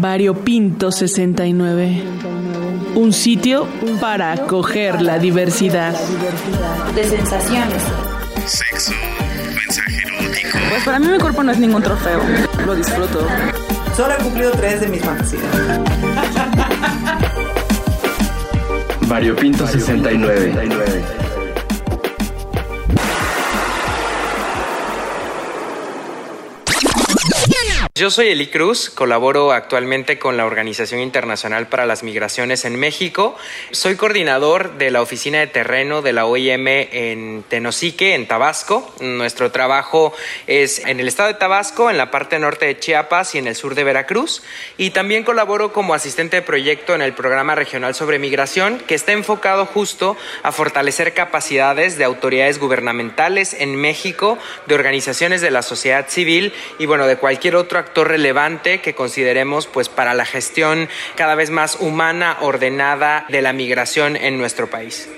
Variopinto 69. Un sitio para acoger la diversidad. De sensaciones. Sexo, mensaje erótico. Pues para mí mi cuerpo no es ningún trofeo. Lo disfruto. Solo he cumplido tres de mis fantasías. Variopinto 69. Yo soy Eli Cruz, colaboro actualmente con la Organización Internacional para las Migraciones en México. Soy coordinador de la oficina de terreno de la OIM en Tenosique, en Tabasco. Nuestro trabajo es en el estado de Tabasco, en la parte norte de Chiapas y en el sur de Veracruz. Y también colaboro como asistente de proyecto en el programa regional sobre migración, que está enfocado justo a fortalecer capacidades de autoridades gubernamentales en México, de organizaciones de la sociedad civil y bueno, de cualquier otro actor relevante que consideremos pues para la gestión cada vez más humana, ordenada de la migración en nuestro país.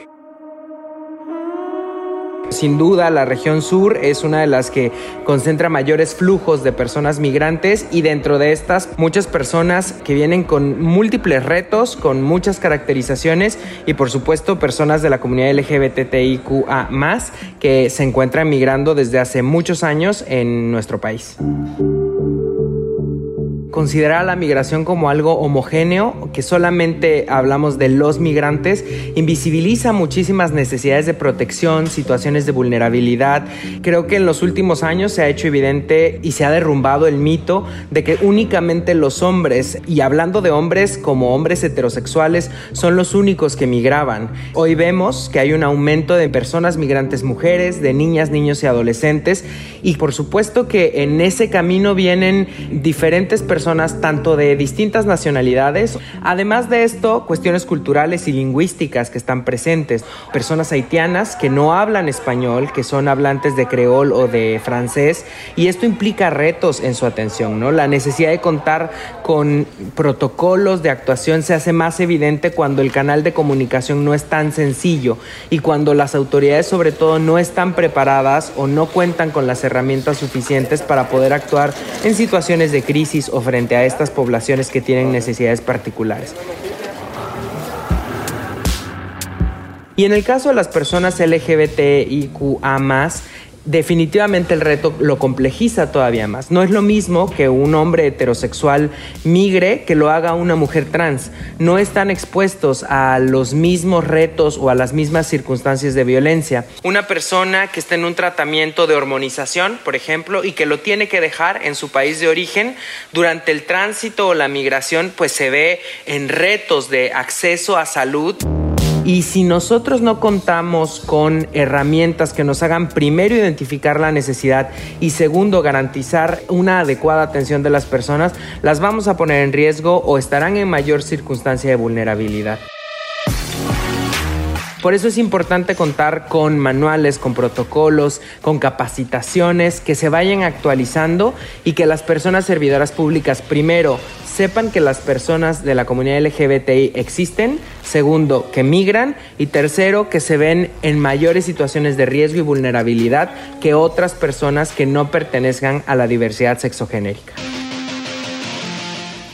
Sin duda, la región sur es una de las que concentra mayores flujos de personas migrantes y dentro de estas muchas personas que vienen con múltiples retos, con muchas caracterizaciones y por supuesto personas de la comunidad LGBTIQA que se encuentran migrando desde hace muchos años en nuestro país considerar la migración como algo homogéneo, que solamente hablamos de los migrantes, invisibiliza muchísimas necesidades de protección, situaciones de vulnerabilidad. Creo que en los últimos años se ha hecho evidente y se ha derrumbado el mito de que únicamente los hombres, y hablando de hombres como hombres heterosexuales, son los únicos que migraban. Hoy vemos que hay un aumento de personas migrantes mujeres, de niñas, niños y adolescentes, y por supuesto que en ese camino vienen diferentes personas tanto de distintas nacionalidades. Además de esto, cuestiones culturales y lingüísticas que están presentes. Personas haitianas que no hablan español, que son hablantes de creol o de francés. Y esto implica retos en su atención, ¿no? La necesidad de contar con protocolos de actuación se hace más evidente cuando el canal de comunicación no es tan sencillo y cuando las autoridades sobre todo no están preparadas o no cuentan con las herramientas suficientes para poder actuar en situaciones de crisis o frente frente a estas poblaciones que tienen necesidades particulares. Y en el caso de las personas LGBTIQA, definitivamente el reto lo complejiza todavía más. No es lo mismo que un hombre heterosexual migre que lo haga una mujer trans. No están expuestos a los mismos retos o a las mismas circunstancias de violencia. Una persona que está en un tratamiento de hormonización, por ejemplo, y que lo tiene que dejar en su país de origen, durante el tránsito o la migración, pues se ve en retos de acceso a salud. Y si nosotros no contamos con herramientas que nos hagan primero identificar la necesidad y segundo garantizar una adecuada atención de las personas, las vamos a poner en riesgo o estarán en mayor circunstancia de vulnerabilidad. Por eso es importante contar con manuales, con protocolos, con capacitaciones que se vayan actualizando y que las personas servidoras públicas primero sepan que las personas de la comunidad LGBTI existen, segundo, que migran y tercero, que se ven en mayores situaciones de riesgo y vulnerabilidad que otras personas que no pertenezcan a la diversidad sexogenérica.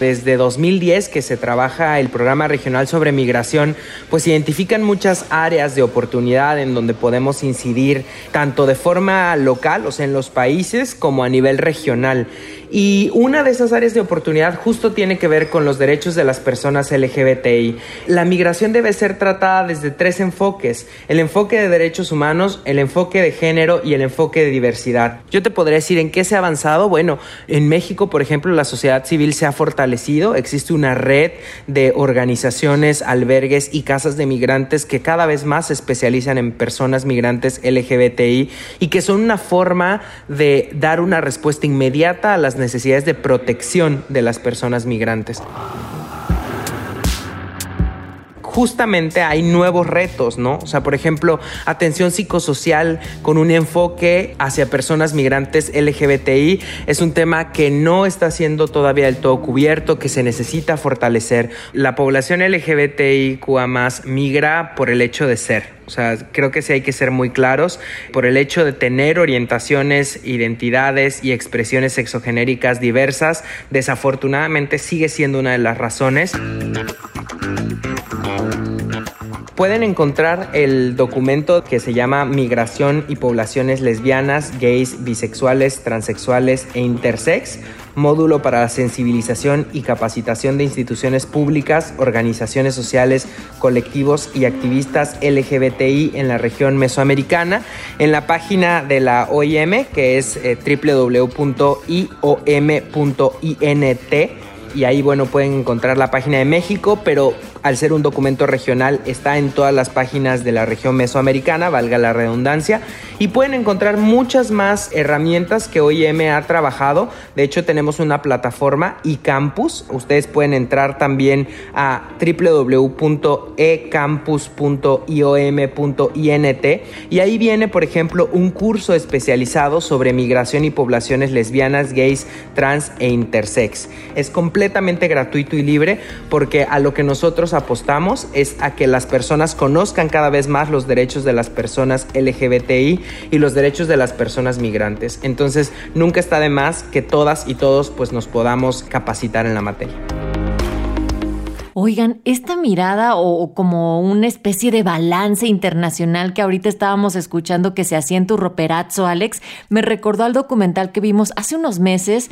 Desde 2010 que se trabaja el programa regional sobre migración, pues identifican muchas áreas de oportunidad en donde podemos incidir tanto de forma local, o sea, en los países, como a nivel regional. Y una de esas áreas de oportunidad justo tiene que ver con los derechos de las personas LGBTI. La migración debe ser tratada desde tres enfoques. El enfoque de derechos humanos, el enfoque de género y el enfoque de diversidad. Yo te podría decir en qué se ha avanzado. Bueno, en México, por ejemplo, la sociedad civil se ha fortalecido. Existe una red de organizaciones, albergues y casas de migrantes que cada vez más se especializan en personas migrantes LGBTI y que son una forma de dar una respuesta inmediata a las necesidades de protección de las personas migrantes justamente hay nuevos retos, ¿no? O sea, por ejemplo, atención psicosocial con un enfoque hacia personas migrantes LGBTI es un tema que no está siendo todavía del todo cubierto, que se necesita fortalecer. La población LGBTIQA más migra por el hecho de ser. O sea, creo que sí hay que ser muy claros por el hecho de tener orientaciones, identidades y expresiones sexogenéricas diversas. Desafortunadamente sigue siendo una de las razones. Pueden encontrar el documento que se llama Migración y poblaciones lesbianas, gays, bisexuales, transexuales e intersex módulo para la sensibilización y capacitación de instituciones públicas, organizaciones sociales, colectivos y activistas LGBTI en la región mesoamericana, en la página de la OIM, que es eh, www.iom.int y ahí bueno pueden encontrar la página de México, pero al ser un documento regional está en todas las páginas de la región mesoamericana, valga la redundancia, y pueden encontrar muchas más herramientas que OIM ha trabajado. De hecho tenemos una plataforma eCampus, ustedes pueden entrar también a www.ecampus.iom.int y ahí viene por ejemplo un curso especializado sobre migración y poblaciones lesbianas, gays, trans e intersex. Es completamente gratuito y libre porque a lo que nosotros apostamos es a que las personas conozcan cada vez más los derechos de las personas LGBTI y los derechos de las personas migrantes. Entonces, nunca está de más que todas y todos pues nos podamos capacitar en la materia. Oigan, esta mirada o, como una especie de balance internacional que ahorita estábamos escuchando que se hacía en tu roperazzo, Alex, me recordó al documental que vimos hace unos meses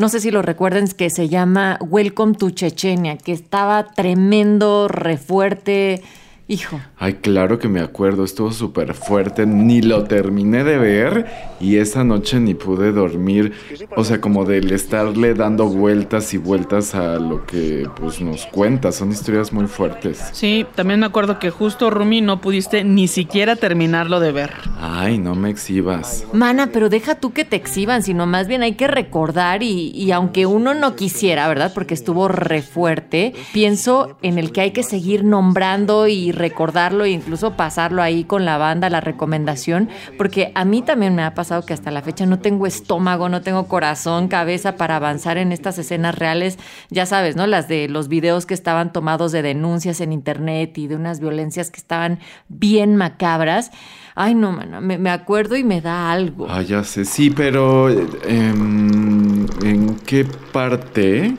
no sé si lo recuerden, que se llama Welcome to Chechenia, que estaba tremendo, refuerte. Hijo. Ay, claro que me acuerdo, estuvo súper fuerte, ni lo terminé de ver y esa noche ni pude dormir, o sea, como del estarle dando vueltas y vueltas a lo que pues nos cuenta, son historias muy fuertes. Sí, también me acuerdo que justo Rumi no pudiste ni siquiera terminarlo de ver. Ay, no me exhibas. Mana, pero deja tú que te exhiban, sino más bien hay que recordar y, y aunque uno no quisiera, ¿verdad? Porque estuvo re fuerte, pienso en el que hay que seguir nombrando y recordarlo e incluso pasarlo ahí con la banda, la recomendación, porque a mí también me ha pasado que hasta la fecha no tengo estómago, no tengo corazón, cabeza para avanzar en estas escenas reales, ya sabes, ¿no? Las de los videos que estaban tomados de denuncias en internet y de unas violencias que estaban bien macabras. Ay, no, mano, me, acuerdo y me da algo. Ah, ya sé, sí, pero em, ¿en qué parte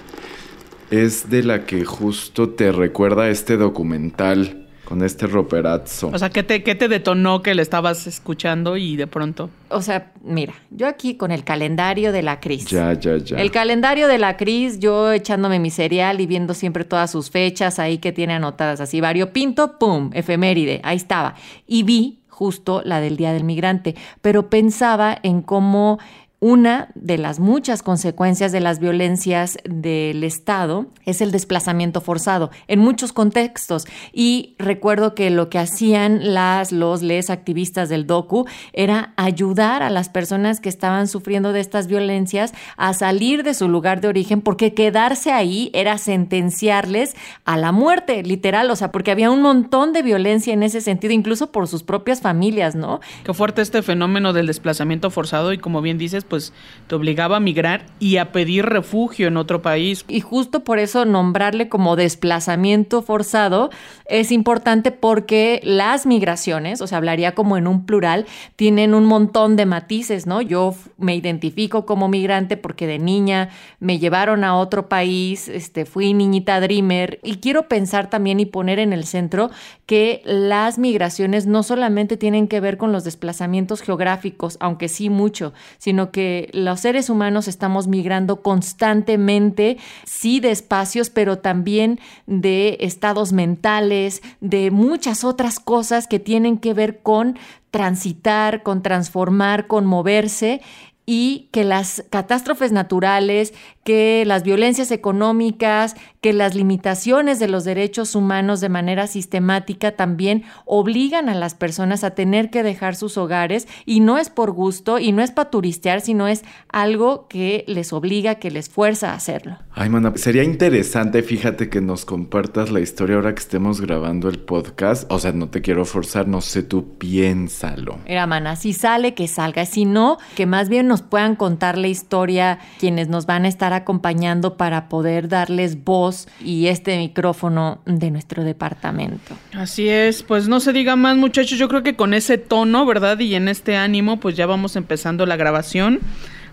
es de la que justo te recuerda este documental? Con este roperazzo. O sea, ¿qué te, ¿qué te detonó que le estabas escuchando y de pronto? O sea, mira, yo aquí con el calendario de la Cris. Ya, ya, ya. El calendario de la Cris, yo echándome mi cereal y viendo siempre todas sus fechas ahí que tiene anotadas así, variopinto, pum, efeméride, ahí estaba. Y vi justo la del Día del Migrante, pero pensaba en cómo una de las muchas consecuencias de las violencias del Estado es el desplazamiento forzado en muchos contextos. Y recuerdo que lo que hacían las, los, les activistas del DOCU era ayudar a las personas que estaban sufriendo de estas violencias a salir de su lugar de origen, porque quedarse ahí era sentenciarles a la muerte, literal. O sea, porque había un montón de violencia en ese sentido, incluso por sus propias familias, ¿no? Qué fuerte este fenómeno del desplazamiento forzado y como bien dices, pues te obligaba a migrar y a pedir refugio en otro país. Y justo por eso nombrarle como desplazamiento forzado es importante porque las migraciones, o sea, hablaría como en un plural, tienen un montón de matices, ¿no? Yo me identifico como migrante porque de niña me llevaron a otro país, este, fui niñita dreamer y quiero pensar también y poner en el centro que las migraciones no solamente tienen que ver con los desplazamientos geográficos, aunque sí mucho, sino que los seres humanos estamos migrando constantemente, sí de espacios, pero también de estados mentales, de muchas otras cosas que tienen que ver con transitar, con transformar, con moverse y que las catástrofes naturales, que las violencias económicas, que las limitaciones de los derechos humanos de manera sistemática también obligan a las personas a tener que dejar sus hogares y no es por gusto y no es para turistear, sino es algo que les obliga, que les fuerza a hacerlo. Ay, mana, sería interesante, fíjate que nos compartas la historia ahora que estemos grabando el podcast. O sea, no te quiero forzar, no sé, tú piénsalo. Era, mana, si sale, que salga. Si no, que más bien nos puedan contar la historia quienes nos van a estar acompañando para poder darles voz y este micrófono de nuestro departamento. Así es, pues no se diga más muchachos, yo creo que con ese tono, ¿verdad? Y en este ánimo, pues ya vamos empezando la grabación.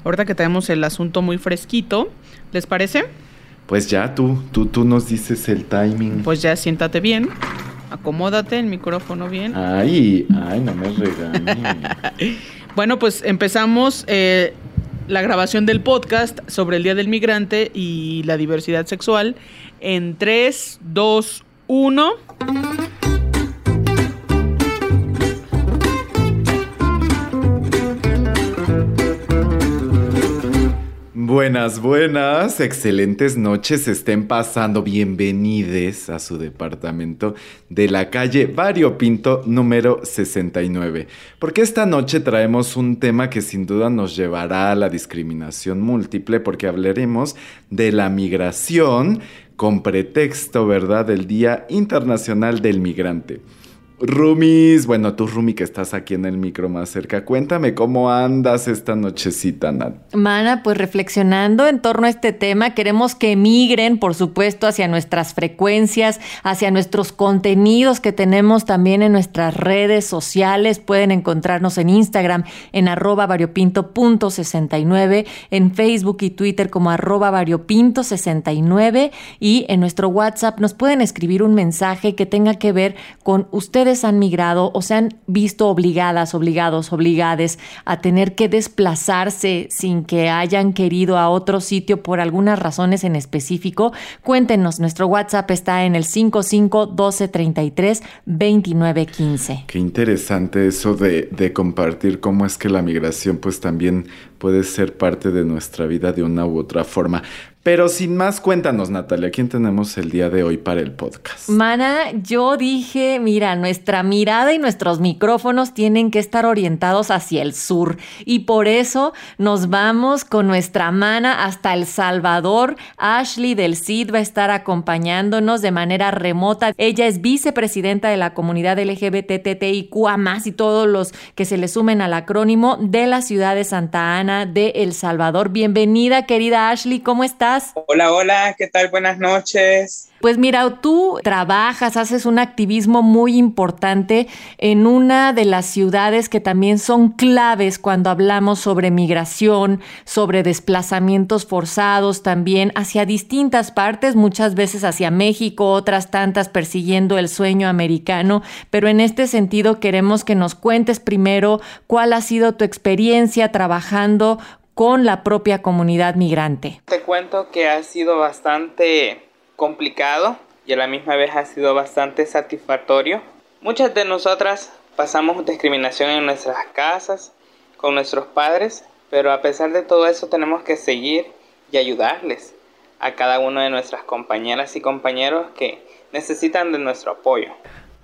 Ahorita que tenemos el asunto muy fresquito, ¿les parece? Pues ya tú, tú, tú nos dices el timing. Pues ya siéntate bien, acomódate el micrófono bien. Ay, ay, no me regañes. Bueno, pues empezamos eh, la grabación del podcast sobre el Día del Migrante y la diversidad sexual en 3, 2, 1. Buenas, buenas, excelentes noches estén pasando. Bienvenides a su departamento de la calle Vario Pinto número 69. Porque esta noche traemos un tema que sin duda nos llevará a la discriminación múltiple, porque hablaremos de la migración con pretexto, ¿verdad?, del Día Internacional del Migrante. Rumis, bueno, tú Rumi que estás aquí en el micro más cerca, cuéntame cómo andas esta nochecita, Nat. Mana, pues reflexionando en torno a este tema, queremos que migren, por supuesto, hacia nuestras frecuencias, hacia nuestros contenidos que tenemos también en nuestras redes sociales. Pueden encontrarnos en Instagram en arroba variopinto.69, en Facebook y Twitter como arroba variopinto69 y en nuestro WhatsApp nos pueden escribir un mensaje que tenga que ver con ustedes han migrado o se han visto obligadas, obligados, obligades a tener que desplazarse sin que hayan querido a otro sitio por algunas razones en específico, cuéntenos. Nuestro WhatsApp está en el 55 12 33 29 15. Qué interesante eso de, de compartir cómo es que la migración pues también puede ser parte de nuestra vida de una u otra forma. Pero sin más, cuéntanos, Natalia, ¿quién tenemos el día de hoy para el podcast? Mana, yo dije, mira, nuestra mirada y nuestros micrófonos tienen que estar orientados hacia el sur. Y por eso nos vamos con nuestra mana hasta El Salvador. Ashley del CID va a estar acompañándonos de manera remota. Ella es vicepresidenta de la comunidad LGBTTIQA más y todos los que se le sumen al acrónimo de la ciudad de Santa Ana de El Salvador. Bienvenida, querida Ashley, ¿cómo estás? Hola, hola, ¿qué tal? Buenas noches. Pues mira, tú trabajas, haces un activismo muy importante en una de las ciudades que también son claves cuando hablamos sobre migración, sobre desplazamientos forzados también hacia distintas partes, muchas veces hacia México, otras tantas persiguiendo el sueño americano, pero en este sentido queremos que nos cuentes primero cuál ha sido tu experiencia trabajando con la propia comunidad migrante. Te cuento que ha sido bastante complicado y a la misma vez ha sido bastante satisfactorio. Muchas de nosotras pasamos discriminación en nuestras casas, con nuestros padres, pero a pesar de todo eso tenemos que seguir y ayudarles a cada una de nuestras compañeras y compañeros que necesitan de nuestro apoyo.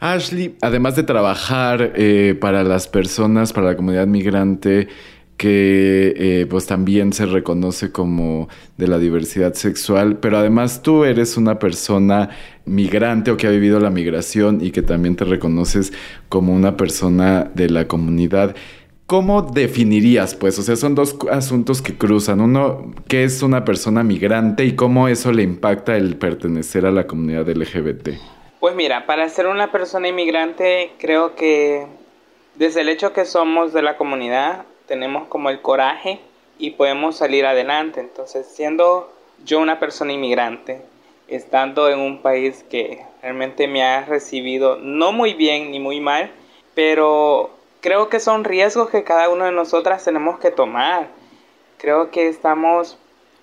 Ashley, además de trabajar eh, para las personas, para la comunidad migrante, que eh, pues también se reconoce como de la diversidad sexual, pero además tú eres una persona migrante o que ha vivido la migración y que también te reconoces como una persona de la comunidad. ¿Cómo definirías, pues? O sea, son dos asuntos que cruzan. Uno, ¿qué es una persona migrante y cómo eso le impacta el pertenecer a la comunidad LGBT? Pues mira, para ser una persona inmigrante, creo que desde el hecho que somos de la comunidad, tenemos como el coraje y podemos salir adelante. Entonces, siendo yo una persona inmigrante, estando en un país que realmente me ha recibido no muy bien ni muy mal, pero creo que son riesgos que cada uno de nosotras tenemos que tomar. Creo que estamos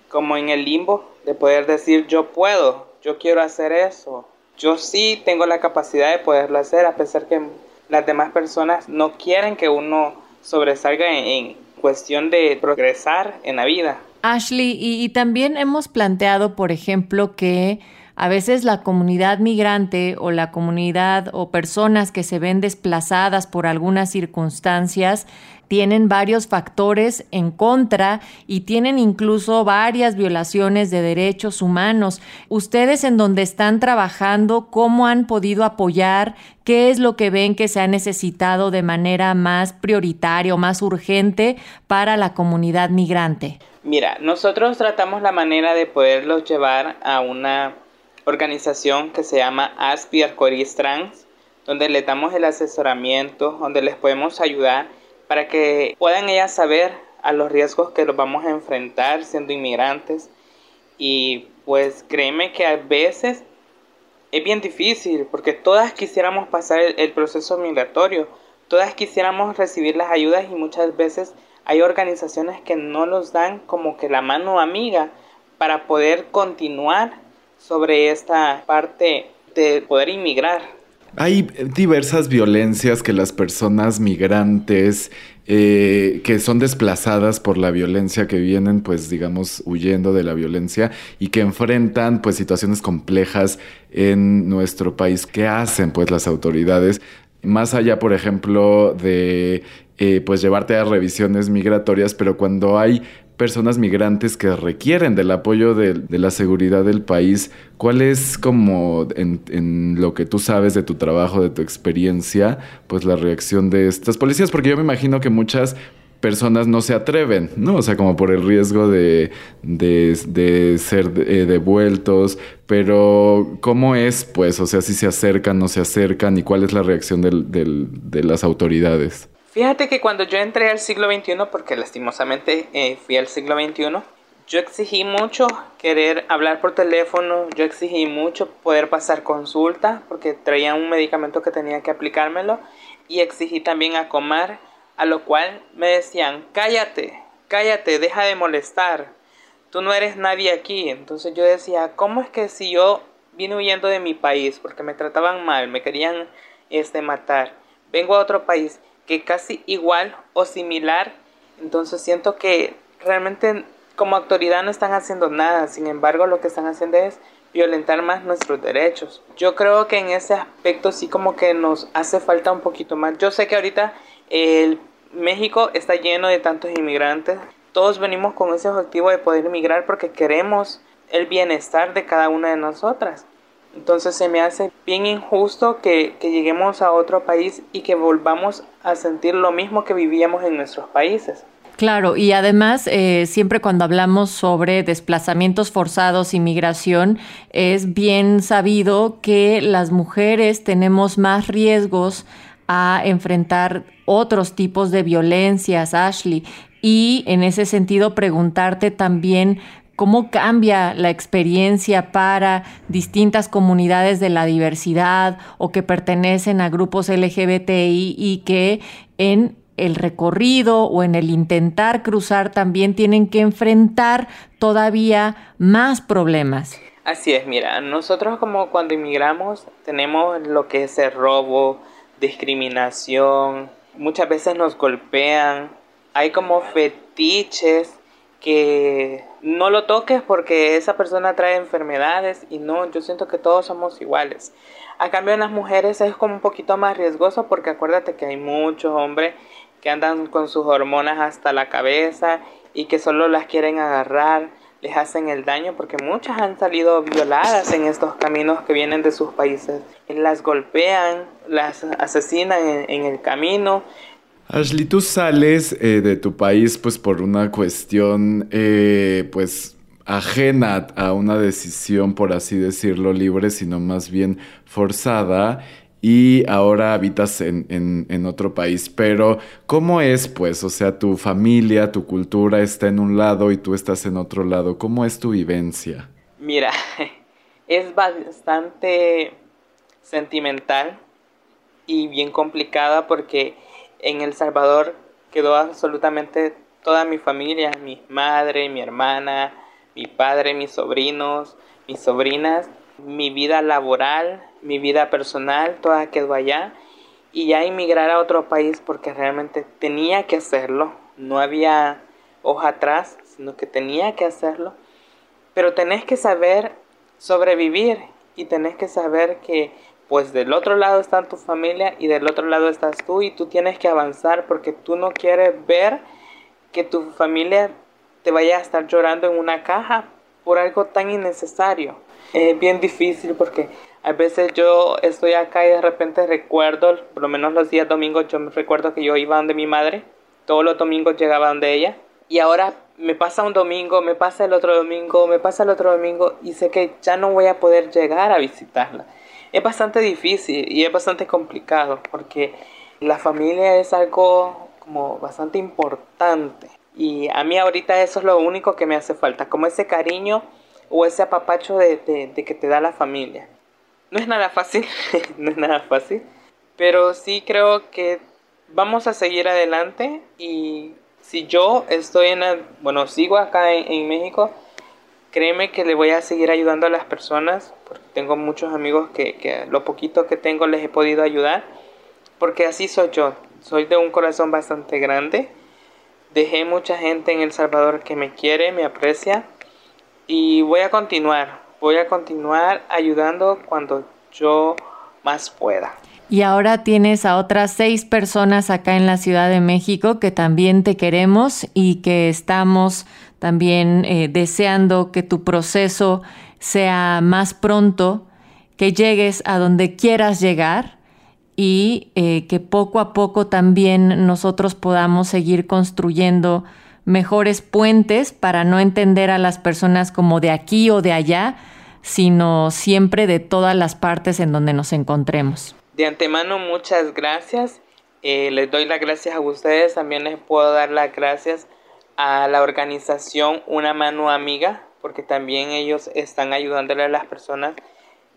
como en el limbo de poder decir yo puedo, yo quiero hacer eso, yo sí tengo la capacidad de poderlo hacer a pesar que las demás personas no quieren que uno sobresalga en, cuestión de progresar en la vida. Ashley, y también hemos planteado, por ejemplo, que a veces la comunidad migrante o la comunidad o personas que se ven desplazadas por algunas circunstancias tienen varios factores en contra y tienen incluso varias violaciones de derechos humanos. Ustedes en donde están trabajando, ¿cómo han podido apoyar? ¿Qué es lo que ven que se ha necesitado de manera más prioritaria o más urgente para la comunidad migrante? Mira, nosotros tratamos la manera de poderlos llevar a una organización que se llama ASPI Arcoiris Trans, donde les damos el asesoramiento, donde les podemos ayudar para que puedan ellas saber a los riesgos que los vamos a enfrentar siendo inmigrantes. Y pues créeme que a veces es bien difícil porque todas quisiéramos pasar el, el proceso migratorio, todas quisiéramos recibir las ayudas y muchas veces hay organizaciones que no nos dan como que la mano amiga para poder continuar sobre esta parte de poder inmigrar. Hay diversas violencias que las personas migrantes eh, que son desplazadas por la violencia, que vienen, pues, digamos, huyendo de la violencia y que enfrentan, pues, situaciones complejas en nuestro país. ¿Qué hacen, pues, las autoridades? Más allá, por ejemplo, de, eh, pues, llevarte a revisiones migratorias, pero cuando hay personas migrantes que requieren del apoyo de, la seguridad del país, ¿cuál es como en, lo que tú sabes de tu trabajo, de tu experiencia, pues la reacción de estas policías? Porque yo me imagino que muchas personas no se atreven, ¿no? O sea, como por el riesgo de, de, ser eh, devueltos, pero ¿cómo es, pues? O sea, si se acercan, no se acercan y cuál es la reacción de las autoridades. Fíjate que cuando yo entré al siglo XXI, porque lastimosamente eh, fui al siglo XXI, yo exigí mucho querer hablar por teléfono, yo exigí mucho poder pasar consulta, porque traía un medicamento que tenía que aplicármelo, y exigí también a comer, a lo cual me decían, cállate, cállate, deja de molestar, tú no eres nadie aquí. Entonces yo decía, ¿cómo es que si yo vine huyendo de mi país porque me trataban mal, me querían este, matar, vengo a otro país? Que casi igual o similar. Entonces siento que realmente como autoridad no están haciendo nada. Sin embargo, lo que están haciendo es violentar más nuestros derechos. Yo creo que en ese aspecto sí como que nos hace falta un poquito más. Yo sé que ahorita el México está lleno de tantos inmigrantes. Todos venimos con ese objetivo de poder emigrar porque queremos el bienestar de cada una de nosotras. Entonces se me hace bien injusto que, que, lleguemos a otro país y que volvamos a sentir lo mismo que vivíamos en nuestros países. Claro, y además eh, siempre cuando hablamos sobre desplazamientos forzados y migración, es bien sabido que las mujeres tenemos más riesgos a enfrentar otros tipos de violencias, Ashley. Y en ese sentido, preguntarte también cómo cambia la experiencia para distintas comunidades de la diversidad o que pertenecen a grupos LGBTI y que en el recorrido o en el intentar cruzar también tienen que enfrentar todavía más problemas. Así es, mira, nosotros como cuando inmigramos tenemos lo que es el robo, discriminación, muchas veces nos golpean, hay como fetiches que no lo toques porque esa persona trae enfermedades y no, yo siento que todos somos iguales. A cambio en las mujeres es como un poquito más riesgoso porque acuérdate que hay muchos hombres que andan con sus hormonas hasta la cabeza y que solo las quieren agarrar, les hacen el daño porque muchas han salido violadas en estos caminos que vienen de sus países. Las golpean, las asesinan en, en el camino Ashley, tú sales eh, de tu país pues por una cuestión eh, pues ajena a una decisión, por así decirlo, libre, sino más bien forzada y ahora habitas en, otro país. Pero, ¿cómo es, pues? O sea, tu familia, tu cultura está en un lado y tú estás en otro lado. ¿Cómo es tu vivencia? Mira, es bastante sentimental y bien complicada porque en El Salvador quedó absolutamente toda mi familia, mi madre, mi hermana, mi padre, mis sobrinos, mis sobrinas, mi vida laboral, mi vida personal, toda quedó allá. Y ya emigrar a otro país porque realmente tenía que hacerlo, no había hoja atrás, sino que tenía que hacerlo. Pero tenés que saber sobrevivir y tenés que saber que pues del otro lado está tu familia y del otro lado estás tú y tú tienes que avanzar porque tú no quieres ver que tu familia te vaya a estar llorando en una caja por algo tan innecesario. Es bien difícil porque a veces yo estoy acá y de repente recuerdo, por lo menos los días domingos, yo me recuerdo que yo iba donde mi madre, todos los domingos llegaba donde ella y ahora me pasa un domingo, me pasa el otro domingo, me pasa el otro domingo y sé que ya no voy a poder llegar a visitarla es bastante difícil y es bastante complicado porque la familia es algo como bastante importante y a mí ahorita eso es lo único que me hace falta, como ese cariño o ese apapacho de, que te da la familia. No es nada fácil, no es nada fácil, pero sí creo que vamos a seguir adelante y si yo estoy en, bueno, sigo acá en México, créeme que le voy a seguir ayudando a las personas, porque tengo muchos amigos que, que lo poquito que tengo les he podido ayudar, porque así soy yo, soy de un corazón bastante grande, dejé mucha gente en El Salvador que me quiere, me aprecia, y voy a continuar, voy a continuar ayudando cuando yo más pueda. Y ahora tienes a otras seis personas acá en la Ciudad de México que también te queremos y que estamos también eh, deseando que tu proceso sea más pronto, que llegues a donde quieras llegar y eh, que poco a poco también nosotros podamos seguir construyendo mejores puentes para no entender a las personas como de aquí o de allá, sino siempre de todas las partes en donde nos encontremos. De antemano, muchas gracias. Eh, les doy las gracias a ustedes, también les puedo dar las gracias a la organización Una Mano Amiga, porque también ellos están ayudándole a las personas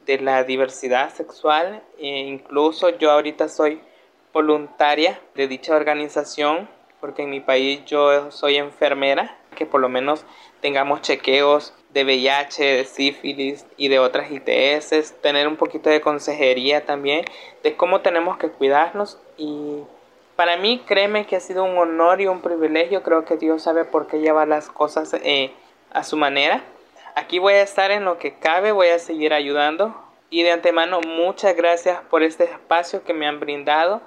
de la diversidad sexual. E incluso yo ahorita soy voluntaria de dicha organización, porque en mi país yo soy enfermera, que por lo menos tengamos chequeos de VIH, de sífilis y de otras ITS, tener un poquito de consejería también de cómo tenemos que cuidarnos y para mí, créeme que ha sido un honor y un privilegio. Creo que Dios sabe por qué lleva las cosas eh, a su manera. Aquí voy a estar en lo que cabe, voy a seguir ayudando. Y de antemano, muchas gracias por este espacio que me han brindado.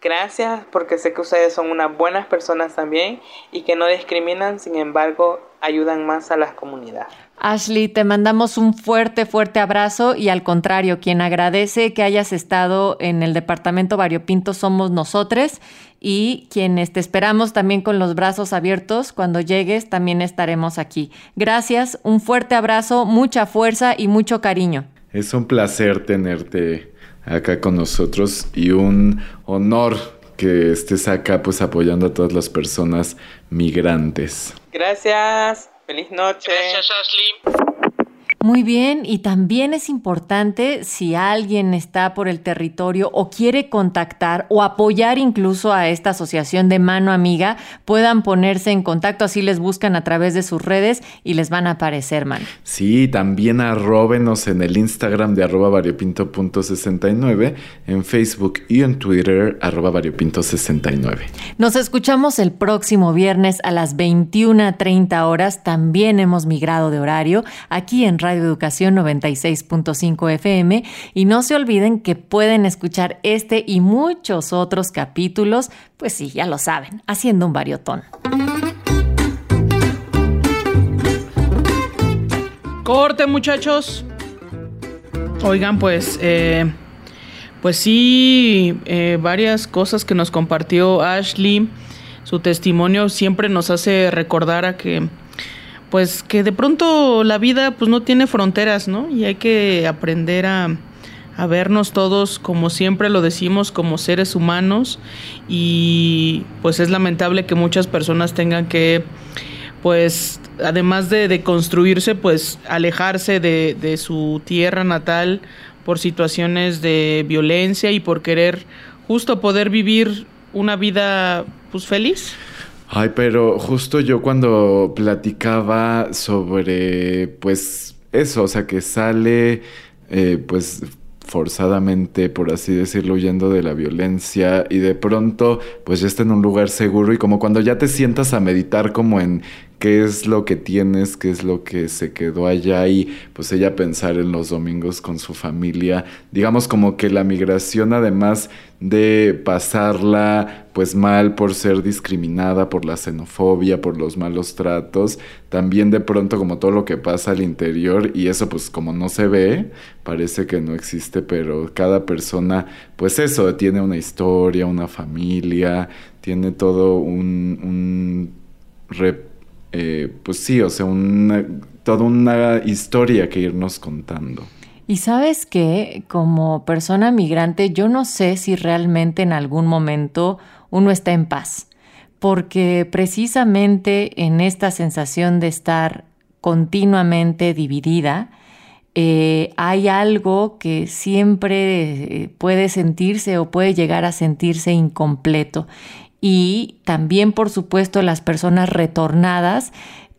Gracias porque sé que ustedes son unas buenas personas también y que no discriminan, sin embargo, ayudan más a las comunidades. Ashley, te mandamos un fuerte, fuerte abrazo y al contrario, quien agradece que hayas estado en el departamento Variopinto somos nosotros y quienes te esperamos también con los brazos abiertos, cuando llegues también estaremos aquí. Gracias, un fuerte abrazo, mucha fuerza y mucho cariño. Es un placer tenerte acá con nosotros y un honor que estés acá pues apoyando a todas las personas migrantes. Gracias. Feliz noche. Gracias, Ashley. Muy bien, y también es importante si alguien está por el territorio o quiere contactar o apoyar incluso a esta asociación de mano amiga, puedan ponerse en contacto, así les buscan a través de sus redes y les van a aparecer, man. Sí, también arróbenos en el Instagram de arroba variopinto.69, en Facebook y en Twitter arroba variopinto69. Nos escuchamos el próximo viernes a las 21.30 horas, también hemos migrado de horario, aquí en Radio Educación 96.5 FM y no se olviden que pueden escuchar este y muchos otros capítulos, pues sí, ya lo saben, haciendo un variotón. Corte muchachos. Oigan, pues, eh, pues sí, eh, varias cosas que nos compartió Ashley. Su testimonio siempre nos hace recordar a que pues que de pronto la vida pues no tiene fronteras, ¿no? Y hay que aprender a, vernos todos como siempre lo decimos como seres humanos y pues es lamentable que muchas personas tengan que pues además de, de construirse pues alejarse de, de su tierra natal por situaciones de violencia y por querer justo poder vivir una vida pues feliz. Ay, pero justo yo cuando platicaba sobre, pues, eso, o sea, que sale, eh, pues, forzadamente, por así decirlo, huyendo de la violencia y de pronto, pues, ya está en un lugar seguro y como cuando ya te sientas a meditar como en qué es lo que tienes, qué es lo que se quedó allá y pues ella pensar en los domingos con su familia. Digamos como que la migración además de pasarla pues mal por ser discriminada por la xenofobia, por los malos tratos, también de pronto como todo lo que pasa al interior y eso pues como no se ve, parece que no existe, pero cada persona pues eso, tiene una historia, una familia, tiene todo un, un eh, pues sí, o sea, toda una historia que irnos contando. Y sabes que como persona migrante yo no sé si realmente en algún momento uno está en paz, porque precisamente en esta sensación de estar continuamente dividida, eh, hay algo que siempre eh, puede sentirse o puede llegar a sentirse incompleto y también, por supuesto, las personas retornadas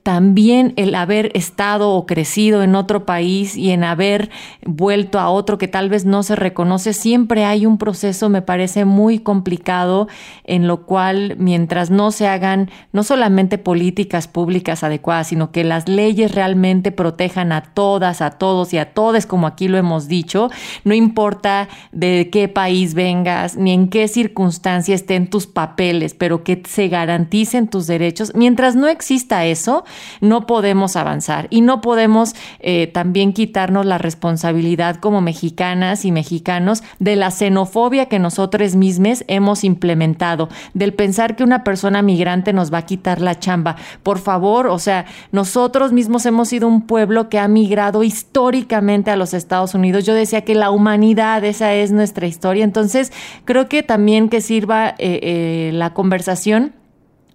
también el haber estado o crecido en otro país y en haber vuelto a otro que tal vez no se reconoce, siempre hay un proceso, me parece muy complicado, en lo cual mientras no se hagan no solamente políticas públicas adecuadas, sino que las leyes realmente protejan a todas, a todos y a todos, como aquí lo hemos dicho, no importa de qué país vengas, ni en qué circunstancia estén tus papeles, pero que se garanticen tus derechos, mientras no exista eso, no podemos avanzar y no podemos eh, también quitarnos la responsabilidad como mexicanas y mexicanos de la xenofobia que nosotros mismos hemos implementado, del pensar que una persona migrante nos va a quitar la chamba. Por favor, o sea, nosotros mismos hemos sido un pueblo que ha migrado históricamente a los Estados Unidos. Yo decía que la humanidad, esa es nuestra historia. Entonces, creo que también que sirva eh, eh, la conversación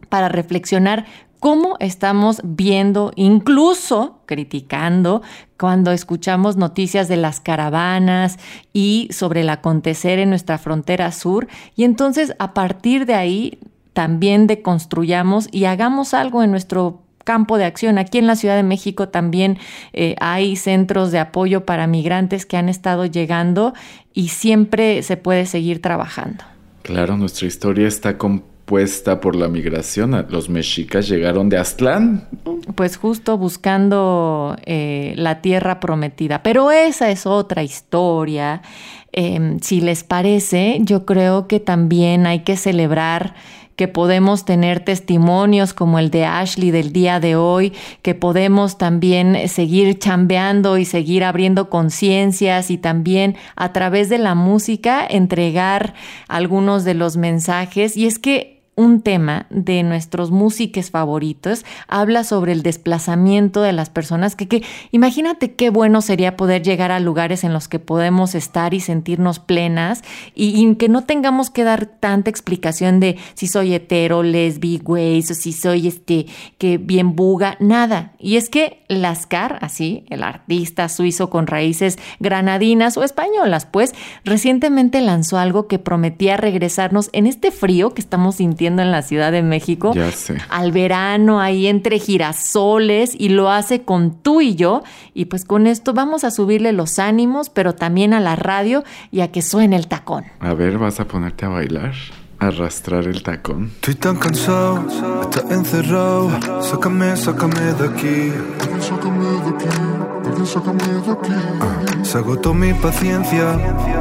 para reflexionar cómo estamos viendo, incluso criticando, cuando escuchamos noticias de las caravanas y sobre el acontecer en nuestra frontera sur. Y entonces a partir de ahí también deconstruyamos y hagamos algo en nuestro campo de acción. Aquí en la Ciudad de México también eh, hay centros de apoyo para migrantes que han estado llegando y siempre se puede seguir trabajando. Claro, nuestra historia está con puesta por la migración. Los mexicas llegaron de Aztlán. Pues justo buscando eh, la tierra prometida. Pero esa es otra historia. Em, si les parece, yo creo que también hay que celebrar que podemos tener testimonios como el de Ashley del día de hoy, que podemos también seguir chambeando y seguir abriendo conciencias y también a través de la música entregar algunos de los mensajes. Y es que un tema de nuestros músicos favoritos, habla sobre el desplazamiento de las personas, que, que, imagínate qué bueno sería poder llegar a lugares en los que podemos estar y sentirnos plenas y, que no tengamos que dar tanta explicación de si soy hetero, lesbi, güey, o si soy este, que bien buga, nada. Y es que Lascar, así, el artista suizo con raíces granadinas o españolas, pues recientemente lanzó algo que prometía regresarnos en este frío que estamos sintiendo en la Ciudad de México. Al verano, ahí entre girasoles, y lo hace con tú y yo. Y pues con esto vamos a subirle los ánimos, pero también a la radio y a que suene el tacón. A ver, ¿vas a ponerte a bailar? arrastrar el tacón. Estoy tan cansado, está encerrado. Sácame, sácame de aquí. Sácame de aquí, sácame de aquí. Se agotó mi paciencia,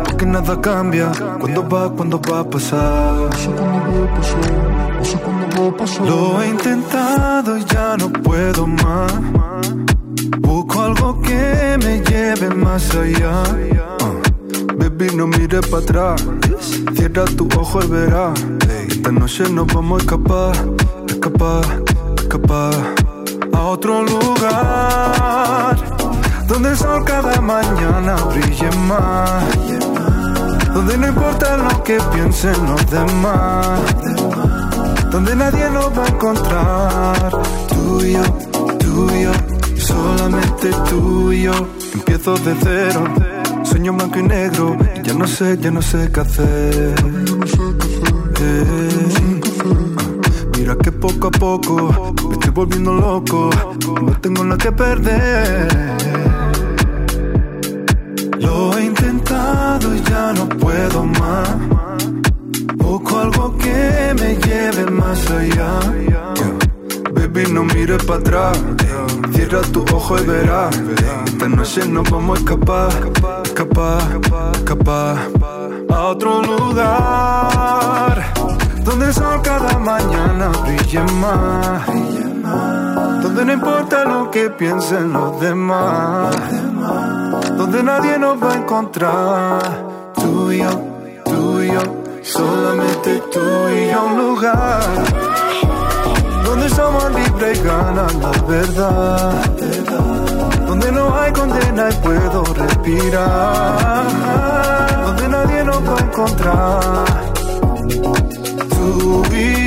porque nada cambia. ¿Cuándo va, cuándo va a pasar? No sé cuándo va a pasar, no sé cuándo va a pasar. Lo he intentado y ya no puedo más. Busco algo que me lleve más allá. Baby, no mires para atrás. Cierra tu ojo y verás. Esta noche nos vamos a escapar, escapar, escapar. A otro lugar. Donde el sol cada mañana brille más. Donde no importa lo que piensen los demás. Donde nadie nos va a encontrar. Tú y yo, tú y yo. Solamente tú y yo. Empiezo de cero Sueño blanco y negro ya no sé, ya no sé qué hacer. Eh, mira que poco a poco me estoy volviendo loco. No tengo nada que perder. Intentado y ya no puedo más. Busco algo que me lleve más allá. Baby, no mires para atrás. Cierra tu ojo y verás. Esta noche nos vamos a escapar, escapar, escapar. A otro lugar. Donde el sol cada mañana brille más. Donde no importa lo que piensen los demás. Donde nadie nos va a encontrar. Tú y yo, tú y yo. Solamente tú y yo un lugar donde somos libres y ganan la verdad. Donde no hay condena y puedo respirar. Donde nadie nos va a encontrar. Tú y